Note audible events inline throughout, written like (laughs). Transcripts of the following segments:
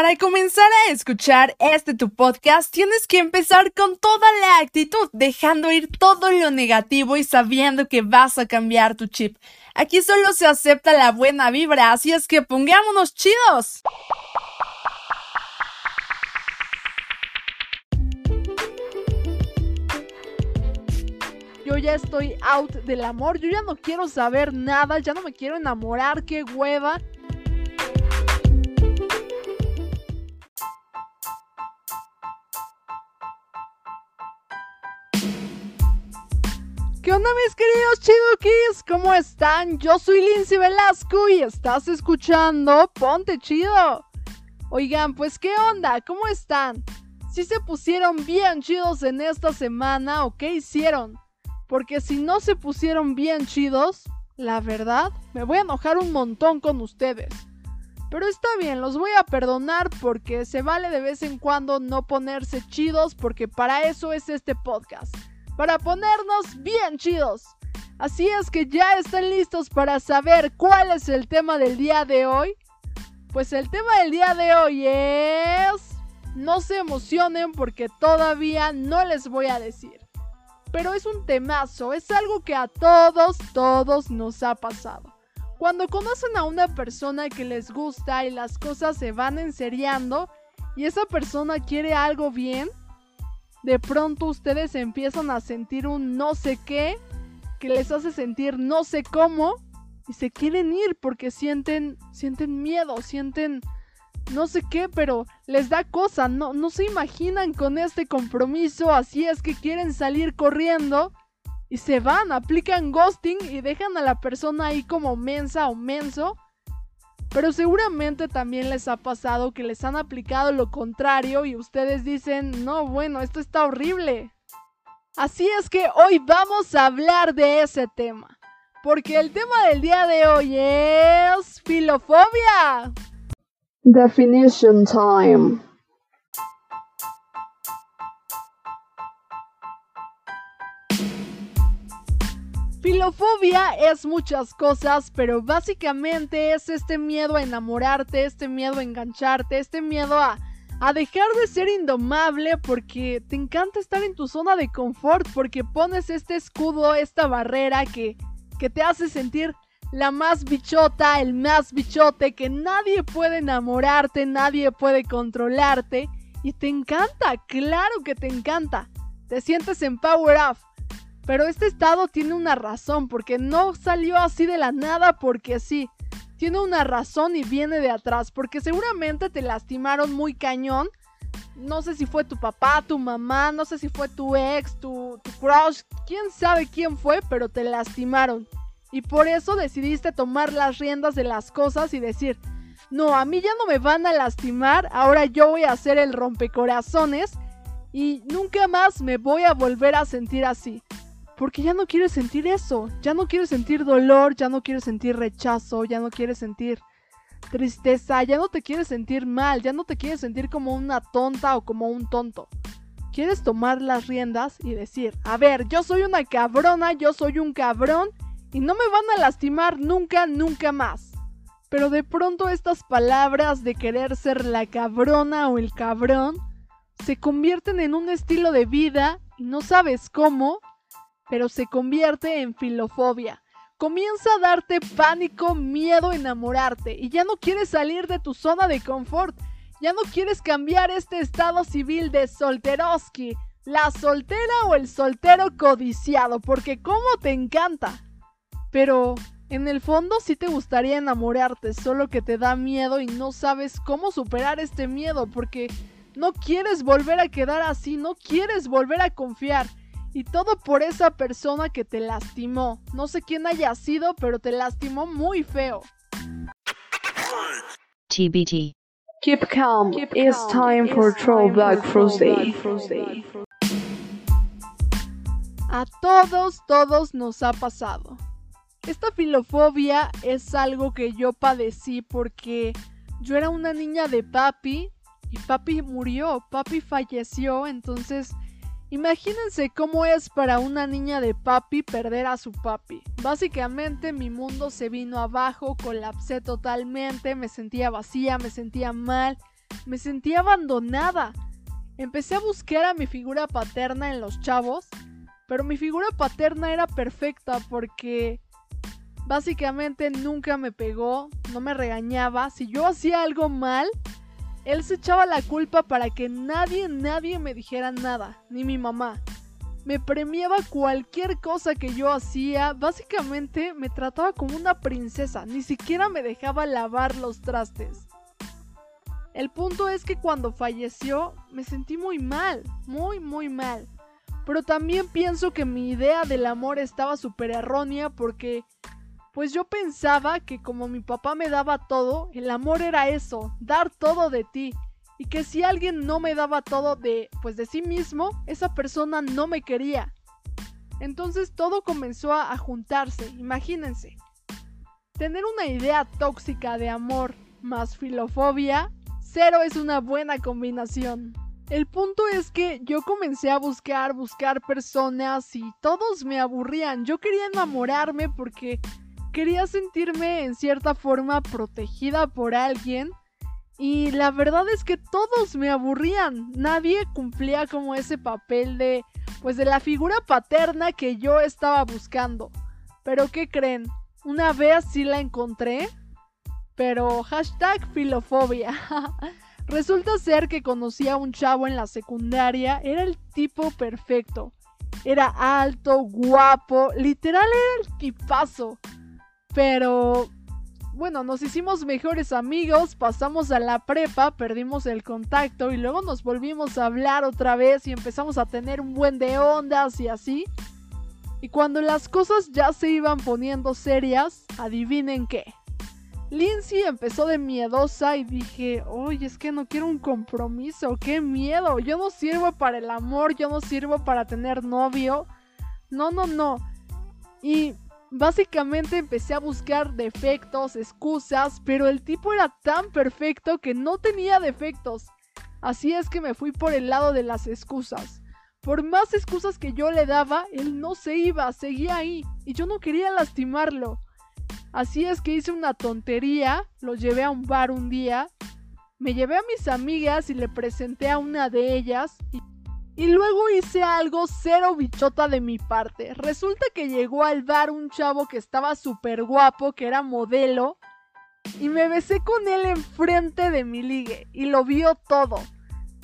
Para comenzar a escuchar este tu podcast, tienes que empezar con toda la actitud, dejando ir todo lo negativo y sabiendo que vas a cambiar tu chip. Aquí solo se acepta la buena vibra, así es que pongámonos chidos. Yo ya estoy out del amor, yo ya no quiero saber nada, ya no me quiero enamorar, qué hueva. ¿Qué onda mis queridos chidukis? ¿Cómo están? Yo soy Lindsay Velasco y estás escuchando Ponte Chido. Oigan, pues ¿qué onda? ¿Cómo están? ¿Si se pusieron bien chidos en esta semana o qué hicieron? Porque si no se pusieron bien chidos, la verdad, me voy a enojar un montón con ustedes. Pero está bien, los voy a perdonar porque se vale de vez en cuando no ponerse chidos porque para eso es este podcast para ponernos bien chidos. Así es que ya están listos para saber cuál es el tema del día de hoy. Pues el tema del día de hoy es... No se emocionen porque todavía no les voy a decir. Pero es un temazo, es algo que a todos, todos nos ha pasado. Cuando conocen a una persona que les gusta y las cosas se van enseriando y esa persona quiere algo bien, de pronto ustedes empiezan a sentir un no sé qué que les hace sentir no sé cómo y se quieren ir porque sienten sienten miedo, sienten no sé qué, pero les da cosa, no, no se imaginan con este compromiso, así es que quieren salir corriendo y se van, aplican ghosting y dejan a la persona ahí como mensa o menso pero seguramente también les ha pasado que les han aplicado lo contrario y ustedes dicen, no, bueno, esto está horrible. Así es que hoy vamos a hablar de ese tema. Porque el tema del día de hoy es filofobia. Definition time. Filofobia es muchas cosas, pero básicamente es este miedo a enamorarte, este miedo a engancharte, este miedo a, dejar de ser indomable porque te encanta estar en tu zona de confort, porque pones este escudo, esta barrera que, que te hace sentir la más bichota, el más bichote, que nadie puede enamorarte, nadie puede controlarte. Y te encanta, claro que te encanta. Te sientes en Power Up. Pero este estado tiene una razón, porque no salió así de la nada porque sí. Tiene una razón y viene de atrás, porque seguramente te lastimaron muy cañón. No sé si fue tu papá, tu mamá, no sé si fue tu ex, tu, crush, quién sabe quién fue, pero te lastimaron. Y por eso decidiste tomar las riendas de las cosas y decir, no, a mí ya no me van a lastimar, ahora yo voy a ser el rompecorazones y nunca más me voy a volver a sentir así. Porque ya no quieres sentir eso, ya no quieres sentir dolor, ya no quieres sentir rechazo, ya no quieres sentir tristeza, ya no te quieres sentir mal, ya no te quieres sentir como una tonta o como un tonto. Quieres tomar las riendas y decir, a ver, yo soy una cabrona, yo soy un cabrón y no me van a lastimar nunca, nunca más. Pero de pronto estas palabras de querer ser la cabrona o el cabrón se convierten en un estilo de vida y no sabes cómo, pero se convierte en filofobia. Comienza a darte pánico, miedo, enamorarte y ya no quieres salir de tu zona de confort. Ya no quieres cambiar este estado civil de solteroski, la soltera o el soltero codiciado, porque como te encanta. Pero en el fondo sí te gustaría enamorarte, solo que te da miedo y no sabes cómo superar este miedo, porque no quieres volver a quedar así, no quieres volver a confiar. Y todo por esa persona que te lastimó. No sé quién haya sido, pero te lastimó muy feo. TBT. Keep calm. It's time for Throwback Thursday. A todos, todos nos ha pasado. Esta filofobia es algo que yo padecí porque yo era una niña de papi y papi murió, papi falleció, entonces Imagínense cómo es para una niña de papi perder a su papi. Básicamente mi mundo se vino abajo, colapsé totalmente, me sentía vacía, me sentía mal, me sentía abandonada. Empecé a buscar a mi figura paterna en los chavos, pero mi figura paterna era perfecta porque básicamente nunca me pegó, no me regañaba. Si yo hacía algo mal, él se echaba la culpa para que nadie, nadie me dijera nada, ni mi mamá. Me premiaba cualquier cosa que yo hacía, básicamente me trataba como una princesa, ni siquiera me dejaba lavar los trastes. El punto es que cuando falleció me sentí muy mal, muy, muy mal. Pero también pienso que mi idea del amor estaba súper errónea porque pues yo pensaba que como mi papá me daba todo, el amor era eso, dar todo de ti. Y que si alguien no me daba todo de, pues de sí mismo, esa persona no me quería. Entonces todo comenzó a, juntarse, imagínense. Tener una idea tóxica de amor más filofobia, cero es una buena combinación. El punto es que yo comencé a buscar, buscar personas y todos me aburrían. Yo quería enamorarme porque quería sentirme en cierta forma protegida por alguien y la verdad es que todos me aburrían. Nadie cumplía como ese papel de pues de la figura paterna que yo estaba buscando. Pero ¿qué creen? Una vez sí la encontré, pero hashtag filofobia. (laughs) Resulta ser que conocí a un chavo en la secundaria, era el tipo perfecto. Era alto, guapo, literal era el tipazo. Pero bueno, nos hicimos mejores amigos, pasamos a la prepa, perdimos el contacto y luego nos volvimos a hablar otra vez y empezamos a tener un buen de ondas y así. Y cuando las cosas ya se iban poniendo serias, adivinen qué. Lindsay empezó de miedosa y dije, oye, es que no quiero un compromiso, qué miedo, yo no sirvo para el amor, yo no sirvo para tener novio. No, no, no. Y Básicamente empecé a buscar defectos, excusas, pero el tipo era tan perfecto que no tenía defectos. Así es que me fui por el lado de las excusas. Por más excusas que yo le daba, él no se iba, seguía ahí, y yo no quería lastimarlo. Así es que hice una tontería, lo llevé a un bar un día, me llevé a mis amigas y le presenté a una de ellas, y luego hice algo cero bichota de mi parte. Resulta que llegó al bar un chavo que estaba súper guapo, que era modelo, y me besé con él enfrente de mi ligue, y lo vio todo.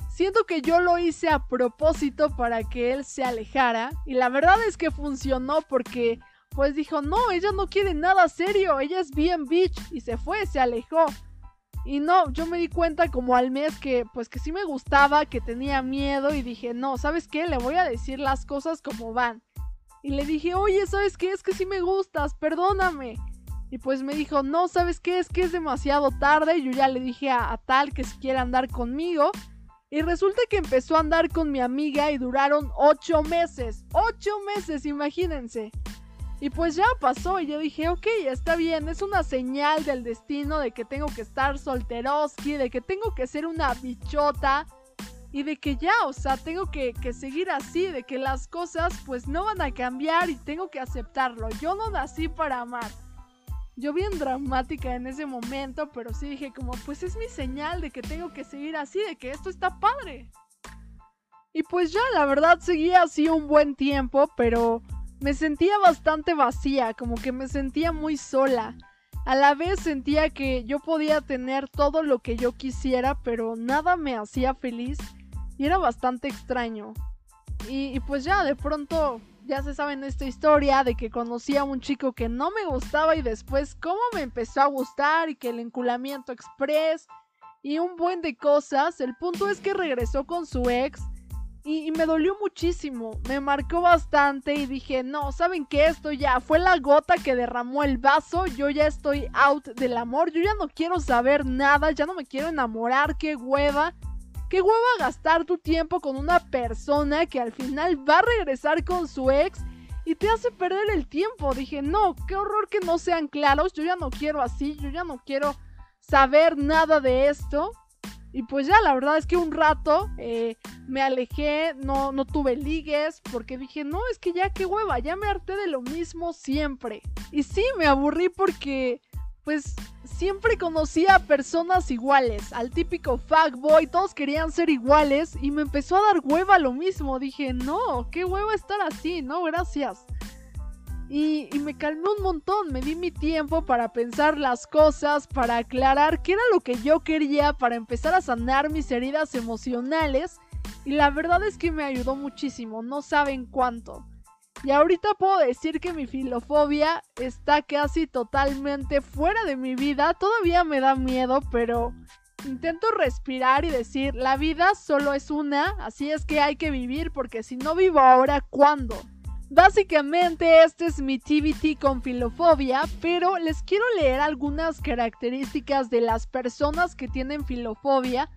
Siento que yo lo hice a propósito para que él se alejara, y la verdad es que funcionó porque, pues dijo, no, ella no quiere nada serio, ella es bien bitch, y se fue, se alejó. Y no, yo me di cuenta como al mes que pues que sí me gustaba, que tenía miedo y dije, no, ¿sabes qué? Le voy a decir las cosas como van. Y le dije, oye, ¿sabes qué? Es que sí me gustas, perdóname. Y pues me dijo, no, ¿sabes qué? Es que es demasiado tarde. Yo ya le dije a, a tal que si quiere andar conmigo. Y resulta que empezó a andar con mi amiga y duraron ocho meses. Ocho meses, imagínense. Y pues ya pasó y yo dije, ok, está bien, es una señal del destino de que tengo que estar solteroski, de que tengo que ser una bichota y de que ya, o sea, tengo que, que, seguir así, de que las cosas pues no van a cambiar y tengo que aceptarlo. Yo no nací para amar. Yo bien dramática en ese momento, pero sí dije como, pues es mi señal de que tengo que seguir así, de que esto está padre. Y pues ya, la verdad, seguía así un buen tiempo, pero me sentía bastante vacía, como que me sentía muy sola. A la vez sentía que yo podía tener todo lo que yo quisiera, pero nada me hacía feliz y era bastante extraño. Y, pues ya, de pronto, ya se saben esta historia de que conocí a un chico que no me gustaba y después cómo me empezó a gustar y que el enculamiento express y un buen de cosas. El punto es que regresó con su ex y, me dolió muchísimo, me marcó bastante y dije, no, ¿saben qué? Esto ya fue la gota que derramó el vaso, yo ya estoy out del amor, yo ya no quiero saber nada, ya no me quiero enamorar, qué hueva. Qué hueva gastar tu tiempo con una persona que al final va a regresar con su ex y te hace perder el tiempo. Dije, no, qué horror que no sean claros, yo ya no quiero así, yo ya no quiero saber nada de esto. Y pues ya, la verdad es que un rato eh, me alejé, no, no tuve ligues, porque dije, no, es que ya qué hueva, ya me harté de lo mismo siempre. Y sí, me aburrí porque, pues siempre conocía a personas iguales, al típico fuckboy, todos querían ser iguales y me empezó a dar hueva lo mismo. Dije, no, qué hueva estar así, no, gracias. Y, me calmé un montón, me di mi tiempo para pensar las cosas, para aclarar qué era lo que yo quería, para empezar a sanar mis heridas emocionales. Y la verdad es que me ayudó muchísimo, no saben cuánto. Y ahorita puedo decir que mi filofobia está casi totalmente fuera de mi vida. Todavía me da miedo, pero intento respirar y decir, la vida solo es una, así es que hay que vivir porque si no vivo ahora, ¿cuándo? Básicamente este es mi TBT con filofobia, pero les quiero leer algunas características de las personas que tienen filofobia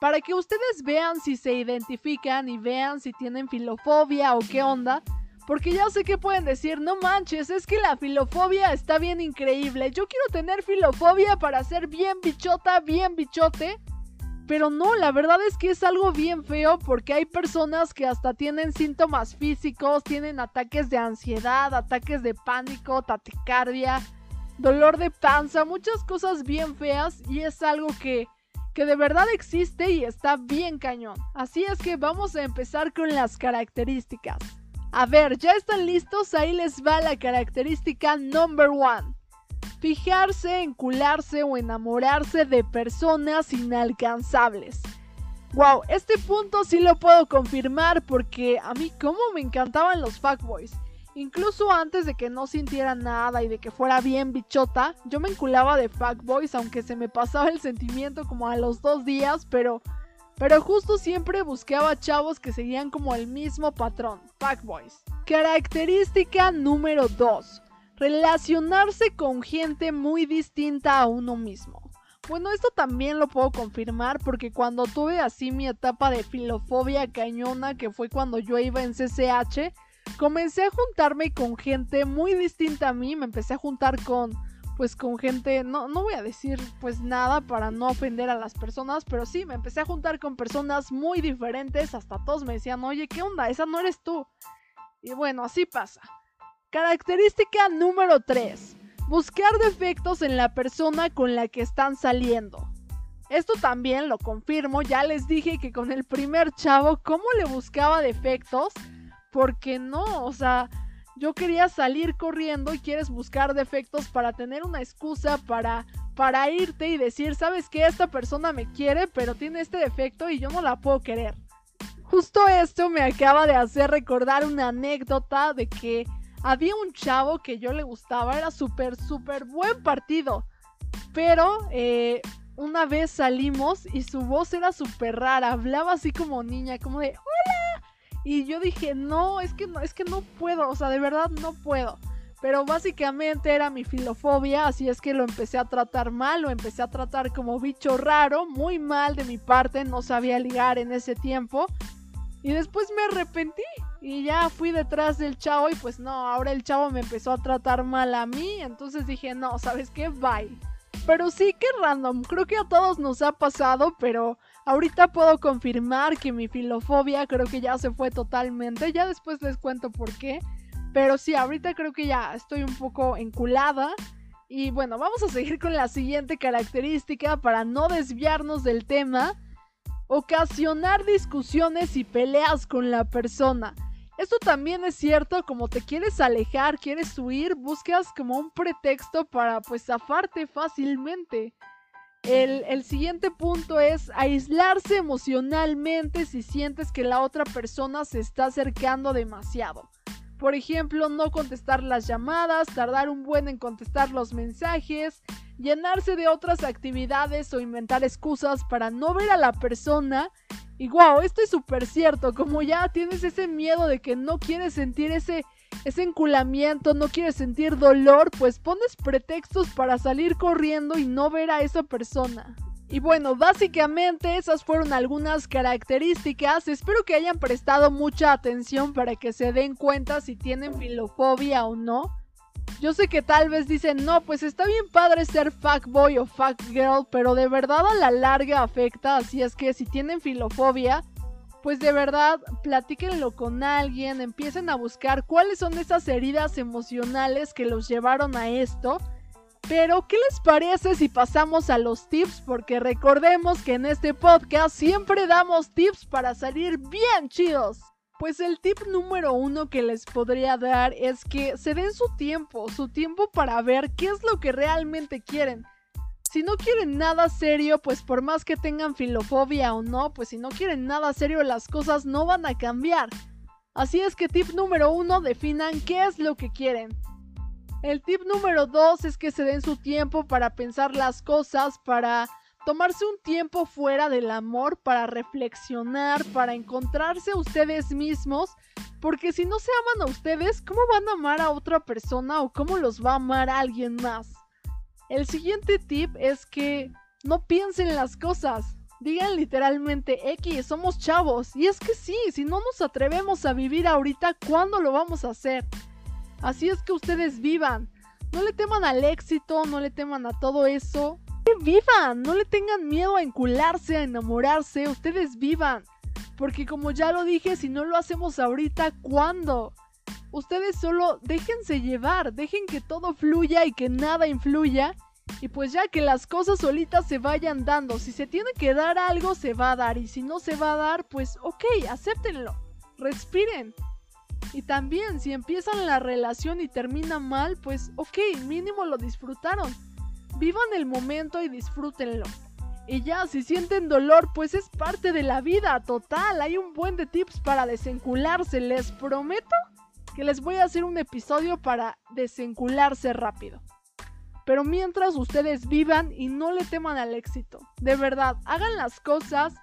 para que ustedes vean si se identifican y vean si tienen filofobia o qué onda. Porque ya sé que pueden decir, no manches, es que la filofobia está bien increíble. Yo quiero tener filofobia para ser bien bichota, bien bichote. Pero no, la verdad es que es algo bien feo porque hay personas que hasta tienen síntomas físicos, tienen ataques de ansiedad, ataques de pánico, taquicardia, dolor de panza, muchas cosas bien feas y es algo que, que de verdad existe y está bien cañón. Así es que vamos a empezar con las características. A ver, ¿ya están listos? Ahí les va la característica number one. Fijarse, encularse o enamorarse de personas inalcanzables. Wow, este punto sí lo puedo confirmar porque a mí como me encantaban los fuckboys. Incluso antes de que no sintiera nada y de que fuera bien bichota, yo me enculaba de fuckboys aunque se me pasaba el sentimiento como a los dos días, pero pero justo siempre buscaba chavos que seguían como el mismo patrón, fuckboys. Característica número 2. Relacionarse con gente muy distinta a uno mismo. Bueno, esto también lo puedo confirmar porque cuando tuve así mi etapa de filofobia cañona, que fue cuando yo iba en CCH, comencé a juntarme con gente muy distinta a mí, me empecé a juntar con pues con gente, no, no voy a decir pues nada para no ofender a las personas, pero sí, me empecé a juntar con personas muy diferentes, hasta todos me decían, oye, ¿qué onda? Esa no eres tú. Y bueno, así pasa. Característica número 3. Buscar defectos en la persona con la que están saliendo. Esto también lo confirmo, ya les dije que con el primer chavo, ¿cómo le buscaba defectos? Porque no, o sea, yo quería salir corriendo y quieres buscar defectos para tener una excusa para para irte y decir, "¿Sabes qué? Esta persona me quiere, pero tiene este defecto y yo no la puedo querer." Justo esto me acaba de hacer recordar una anécdota de que había un chavo que yo le gustaba, era súper, súper buen partido, pero eh, una vez salimos y su voz era súper rara, hablaba así como niña, como de ¡Hola! Y yo dije, no, es que no, es que no puedo, o sea, de verdad no puedo. Pero básicamente era mi filofobia, así es que lo empecé a tratar mal, lo empecé a tratar como bicho raro, muy mal de mi parte, no sabía ligar en ese tiempo. Y después me arrepentí y ya fui detrás del chavo y pues no, ahora el chavo me empezó a tratar mal a mí, entonces dije, no, ¿sabes qué? Bye. Pero sí, que random, creo que a todos nos ha pasado, pero Ahorita puedo confirmar que mi filofobia creo que ya se fue totalmente. Ya después les cuento por qué. Pero sí, ahorita creo que ya estoy un poco enculada. Y bueno, vamos a seguir con la siguiente característica para no desviarnos del tema. Ocasionar discusiones y peleas con la persona. Esto también es cierto, como te quieres alejar, quieres huir, buscas como un pretexto para pues zafarte fácilmente. El, siguiente punto es aislarse emocionalmente si sientes que la otra persona se está acercando demasiado. Por ejemplo, no contestar las llamadas, tardar un buen en contestar los mensajes, llenarse de otras actividades o inventar excusas para no ver a la persona. Y wow, esto es súper cierto, como ya tienes ese miedo de que no quieres sentir ese ese enculamiento, no quieres sentir dolor, pues pones pretextos para salir corriendo y no ver a esa persona. Y bueno, básicamente esas fueron algunas características. Espero que hayan prestado mucha atención para que se den cuenta si tienen filofobia o no. Yo sé que tal vez dicen, no, pues está bien padre ser fuckboy o fuckgirl, pero de verdad a la larga afecta, así es que si tienen filofobia, pues de verdad platíquenlo con alguien, empiecen a buscar cuáles son esas heridas emocionales que los llevaron a esto. Pero, ¿qué les parece si pasamos a los tips? Porque recordemos que en este podcast siempre damos tips para salir bien chidos. Pues el tip número uno que les podría dar es que se den su tiempo, su tiempo para ver qué es lo que realmente quieren. Si no quieren nada serio, pues por más que tengan filofobia o no, pues si no quieren nada serio las cosas no van a cambiar. Así es que tip número uno, definan qué es lo que quieren. El tip número dos es que se den su tiempo para pensar las cosas, para tomarse un tiempo fuera del amor, para reflexionar, para encontrarse a ustedes mismos, porque si no se aman a ustedes, ¿cómo van a amar a otra persona o cómo los va a amar a alguien más? El siguiente tip es que no piensen las cosas. Digan literalmente, X, somos chavos. Y es que sí, si no nos atrevemos a vivir ahorita, ¿cuándo lo vamos a hacer? Así es que ustedes vivan. No le teman al éxito, no le teman a todo eso. Vivan, no le tengan miedo a encularse, a enamorarse, ustedes vivan. Porque como ya lo dije, si no lo hacemos ahorita, ¿cuándo? Ustedes solo déjense llevar, dejen que todo fluya y que nada influya. Y pues ya que las cosas solitas se vayan dando, si se tiene que dar algo, se va a dar. Y si no se va a dar, pues ok, acéptenlo. Respiren. Y también, si empiezan la relación y termina mal, pues ok, mínimo lo disfrutaron. Vivan el momento y disfrútenlo. Y ya, si sienten dolor, pues es parte de la vida, total. Hay un buen de tips para desencularse, les prometo que les voy a hacer un episodio para desencularse rápido. Pero mientras ustedes vivan y no le teman al éxito, de verdad, hagan las cosas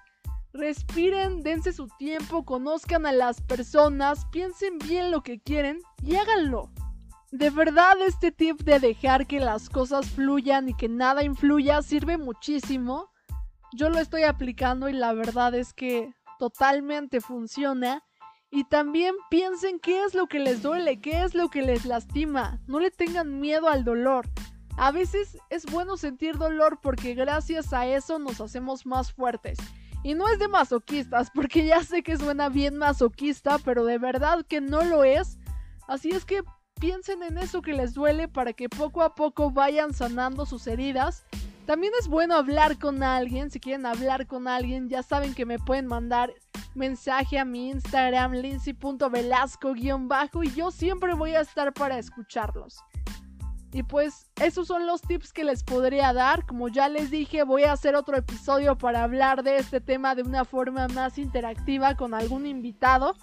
Respiren, dense su tiempo, conozcan a las personas, piensen bien lo que quieren y háganlo. De verdad este tip de dejar que las cosas fluyan y que nada influya sirve muchísimo. Yo lo estoy aplicando y la verdad es que totalmente funciona. Y también piensen qué es lo que les duele, qué es lo que les lastima. No le tengan miedo al dolor. A veces es bueno sentir dolor porque gracias a eso nos hacemos más fuertes. Y no es de masoquistas, (laughs) porque ya sé que suena bien masoquista, pero de verdad que no lo es. Así es que piensen en eso que les duele para que poco a poco vayan sanando sus heridas. También es bueno hablar con alguien, si quieren hablar con alguien, ya saben que me pueden mandar mensaje a mi Instagram lindsay.velasco-bajo y yo siempre voy a estar para escucharlos. Y pues esos son los tips que les podría dar. Como ya les dije, voy a hacer otro episodio para hablar de este tema de una forma más interactiva con algún invitado.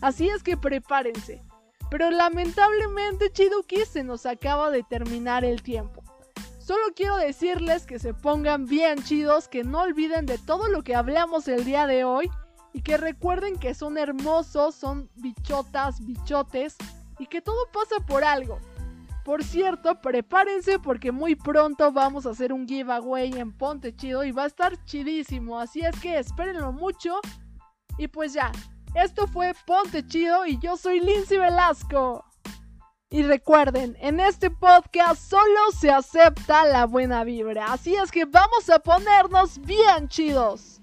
Así es que prepárense. Pero lamentablemente, Chiduki, se nos acaba de terminar el tiempo. Solo quiero decirles que se pongan bien chidos, que no olviden de todo lo que hablamos el día de hoy y que recuerden que son hermosos, son bichotas, bichotes y que todo pasa por algo. Por cierto, prepárense porque muy pronto vamos a hacer un giveaway en Ponte Chido y va a estar chidísimo. Así es que espérenlo mucho. Y pues ya, esto fue Ponte Chido y yo soy Lindsay Velasco. Y recuerden, en este podcast solo se acepta la buena vibra. Así es que vamos a ponernos bien chidos.